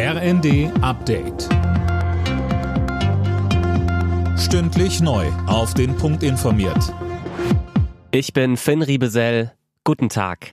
RND Update. Stündlich neu. Auf den Punkt informiert. Ich bin Finn Riebesell. Guten Tag.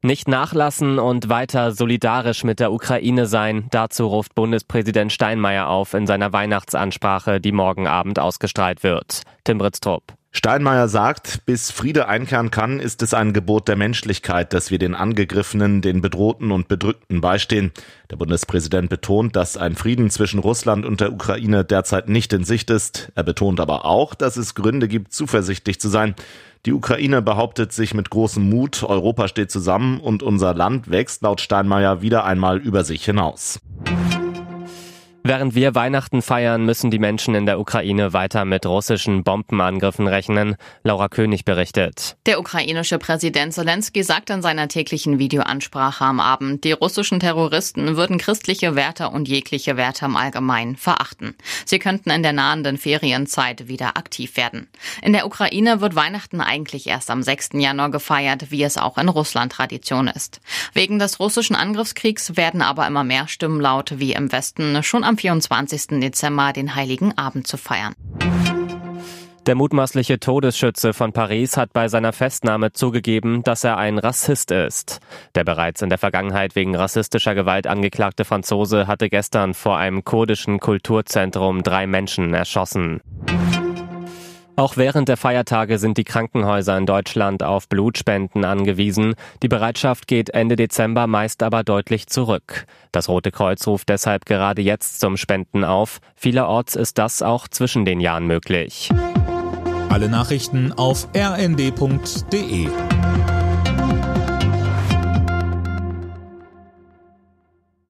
Nicht nachlassen und weiter solidarisch mit der Ukraine sein, dazu ruft Bundespräsident Steinmeier auf in seiner Weihnachtsansprache, die morgen Abend ausgestrahlt wird. Tim Britztrup. Steinmeier sagt, bis Friede einkehren kann, ist es ein Gebot der Menschlichkeit, dass wir den Angegriffenen, den Bedrohten und Bedrückten beistehen. Der Bundespräsident betont, dass ein Frieden zwischen Russland und der Ukraine derzeit nicht in Sicht ist. Er betont aber auch, dass es Gründe gibt, zuversichtlich zu sein. Die Ukraine behauptet sich mit großem Mut, Europa steht zusammen und unser Land wächst laut Steinmeier wieder einmal über sich hinaus. Während wir Weihnachten feiern, müssen die Menschen in der Ukraine weiter mit russischen Bombenangriffen rechnen. Laura König berichtet. Der ukrainische Präsident Zelensky sagt in seiner täglichen Videoansprache am Abend, die russischen Terroristen würden christliche Werte und jegliche Werte im Allgemeinen verachten. Sie könnten in der nahenden Ferienzeit wieder aktiv werden. In der Ukraine wird Weihnachten eigentlich erst am 6. Januar gefeiert, wie es auch in Russland Tradition ist. Wegen des russischen Angriffskriegs werden aber immer mehr Stimmen laut, wie im Westen schon am 24. Dezember den Heiligen Abend zu feiern. Der mutmaßliche Todesschütze von Paris hat bei seiner Festnahme zugegeben, dass er ein Rassist ist. Der bereits in der Vergangenheit wegen rassistischer Gewalt angeklagte Franzose hatte gestern vor einem kurdischen Kulturzentrum drei Menschen erschossen. Auch während der Feiertage sind die Krankenhäuser in Deutschland auf Blutspenden angewiesen. Die Bereitschaft geht Ende Dezember meist aber deutlich zurück. Das Rote Kreuz ruft deshalb gerade jetzt zum Spenden auf. Vielerorts ist das auch zwischen den Jahren möglich. Alle Nachrichten auf rnd.de